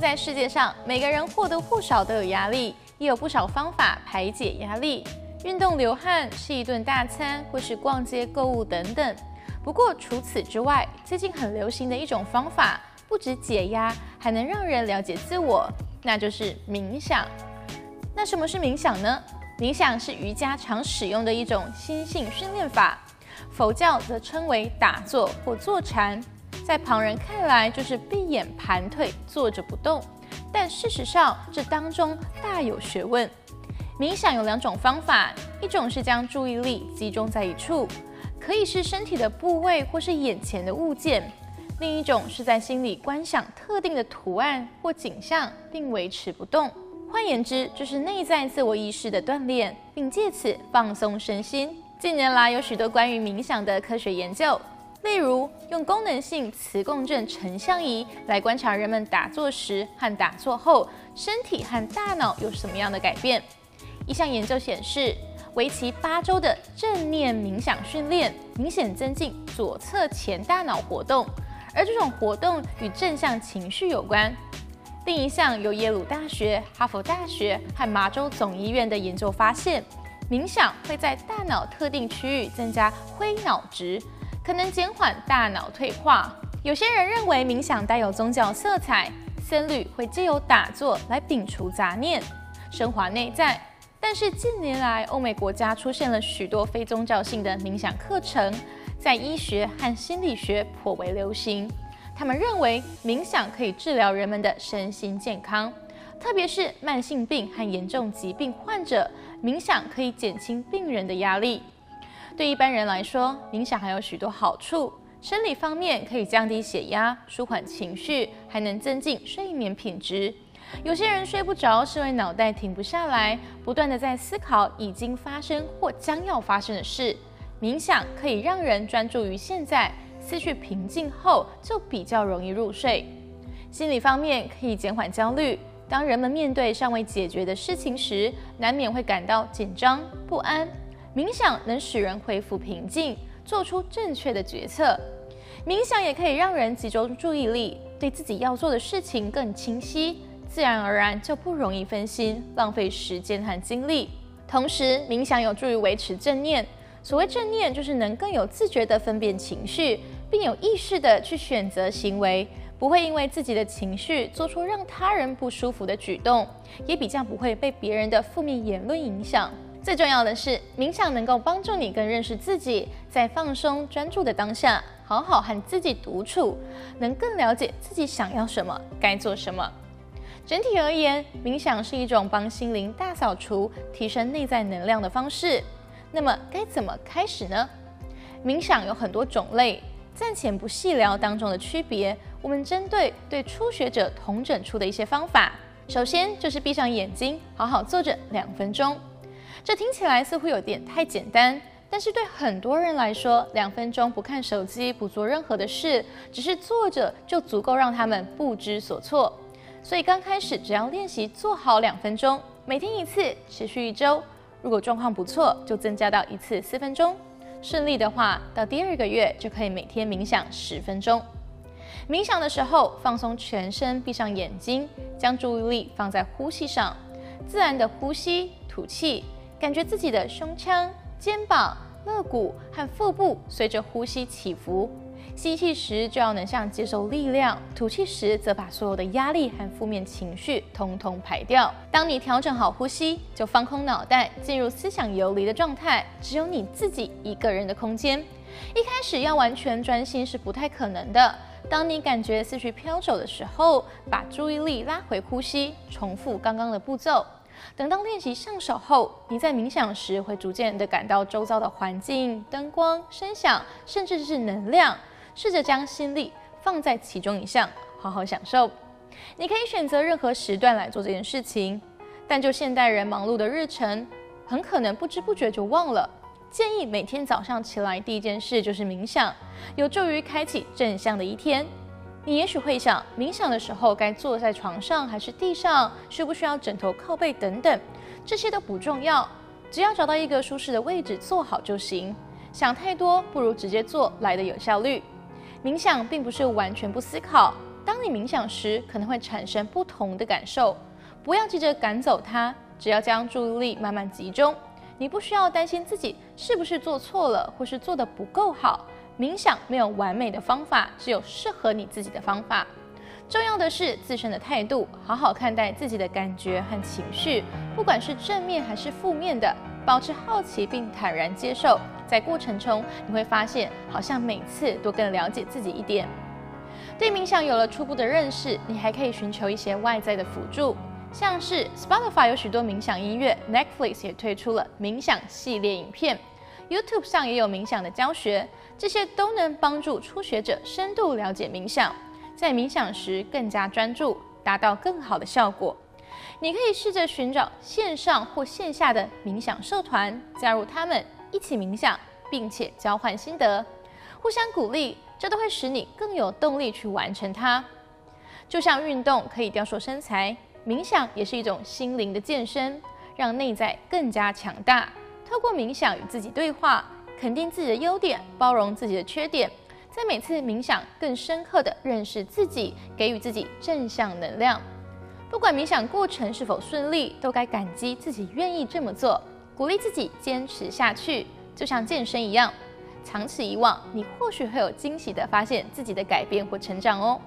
在世界上，每个人或多或少都有压力，也有不少方法排解压力。运动、流汗、吃一顿大餐，或是逛街购物等等。不过除此之外，最近很流行的一种方法，不止解压，还能让人了解自我，那就是冥想。那什么是冥想呢？冥想是瑜伽常使用的一种心性训练法，佛教则称为打坐或坐禅。在旁人看来，就是闭眼盘腿坐着不动，但事实上这当中大有学问。冥想有两种方法，一种是将注意力集中在一处，可以是身体的部位或是眼前的物件；另一种是在心里观想特定的图案或景象，并维持不动。换言之，就是内在自我意识的锻炼，并借此放松身心。近年来有许多关于冥想的科学研究，例如用功能性磁共振成像仪来观察人们打坐时和打坐后身体和大脑有什么样的改变。一项研究显示，为期八周的正念冥想训练明显增进左侧前大脑活动，而这种活动与正向情绪有关。另一项由耶鲁大学、哈佛大学和麻州总医院的研究发现，冥想会在大脑特定区域增加灰脑值，可能减缓大脑退化。有些人认为冥想带有宗教色彩，僧侣会借由打坐来摒除杂念，升华内在。但是近年来，欧美国家出现了许多非宗教性的冥想课程，在医学和心理学颇为流行。他们认为冥想可以治疗人们的身心健康，特别是慢性病和严重疾病患者，冥想可以减轻病人的压力。对一般人来说，冥想还有许多好处。生理方面可以降低血压、舒缓情绪，还能增进睡眠品质。有些人睡不着，是因为脑袋停不下来，不断地在思考已经发生或将要发生的事。冥想可以让人专注于现在，思绪平静后就比较容易入睡。心理方面可以减缓焦虑，当人们面对尚未解决的事情时，难免会感到紧张不安。冥想能使人恢复平静，做出正确的决策。冥想也可以让人集中注意力，对自己要做的事情更清晰。自然而然就不容易分心，浪费时间和精力。同时，冥想有助于维持正念。所谓正念，就是能更有自觉地分辨情绪，并有意识地去选择行为，不会因为自己的情绪做出让他人不舒服的举动，也比较不会被别人的负面言论影响。最重要的是，冥想能够帮助你更认识自己，在放松专注的当下，好好和自己独处，能更了解自己想要什么，该做什么。整体而言，冥想是一种帮心灵大扫除、提升内在能量的方式。那么该怎么开始呢？冥想有很多种类，暂且不细聊当中的区别。我们针对对初学者同整出的一些方法。首先就是闭上眼睛，好好坐着两分钟。这听起来似乎有点太简单，但是对很多人来说，两分钟不看手机、不做任何的事，只是坐着就足够让他们不知所措。所以刚开始只要练习做好两分钟，每天一次，持续一周。如果状况不错，就增加到一次四分钟。顺利的话，到第二个月就可以每天冥想十分钟。冥想的时候，放松全身，闭上眼睛，将注意力放在呼吸上，自然的呼吸、吐气，感觉自己的胸腔、肩膀、肋骨和腹部随着呼吸起伏。吸气时就要能像接受力量，吐气时则把所有的压力和负面情绪通通排掉。当你调整好呼吸，就放空脑袋，进入思想游离的状态，只有你自己一个人的空间。一开始要完全专心是不太可能的。当你感觉思绪飘走的时候，把注意力拉回呼吸，重复刚刚的步骤。等到练习上手后，你在冥想时会逐渐地感到周遭的环境、灯光、声响，甚至是能量。试着将心力放在其中一项，好好享受。你可以选择任何时段来做这件事情，但就现代人忙碌的日程，很可能不知不觉就忘了。建议每天早上起来第一件事就是冥想，有助于开启正向的一天。你也许会想，冥想的时候该坐在床上还是地上？需不需要枕头靠背等等？这些都不重要，只要找到一个舒适的位置坐好就行。想太多，不如直接做来的有效率。冥想并不是完全不思考，当你冥想时，可能会产生不同的感受。不要急着赶走它，只要将注意力慢慢集中。你不需要担心自己是不是做错了，或是做得不够好。冥想没有完美的方法，只有适合你自己的方法。重要的是自身的态度，好好看待自己的感觉和情绪，不管是正面还是负面的，保持好奇并坦然接受。在过程中，你会发现，好像每次都更了解自己一点。对冥想有了初步的认识，你还可以寻求一些外在的辅助，像是 Spotify 有许多冥想音乐，Netflix 也推出了冥想系列影片，YouTube 上也有冥想的教学，这些都能帮助初学者深度了解冥想，在冥想时更加专注，达到更好的效果。你可以试着寻找线上或线下的冥想社团，加入他们一起冥想，并且交换心得，互相鼓励。这都会使你更有动力去完成它。就像运动可以雕塑身材，冥想也是一种心灵的健身，让内在更加强大。透过冥想与自己对话，肯定自己的优点，包容自己的缺点，在每次冥想更深刻地认识自己，给予自己正向能量。不管冥想过程是否顺利，都该感激自己愿意这么做，鼓励自己坚持下去，就像健身一样。长此以往，你或许会有惊喜的发现自己的改变或成长哦。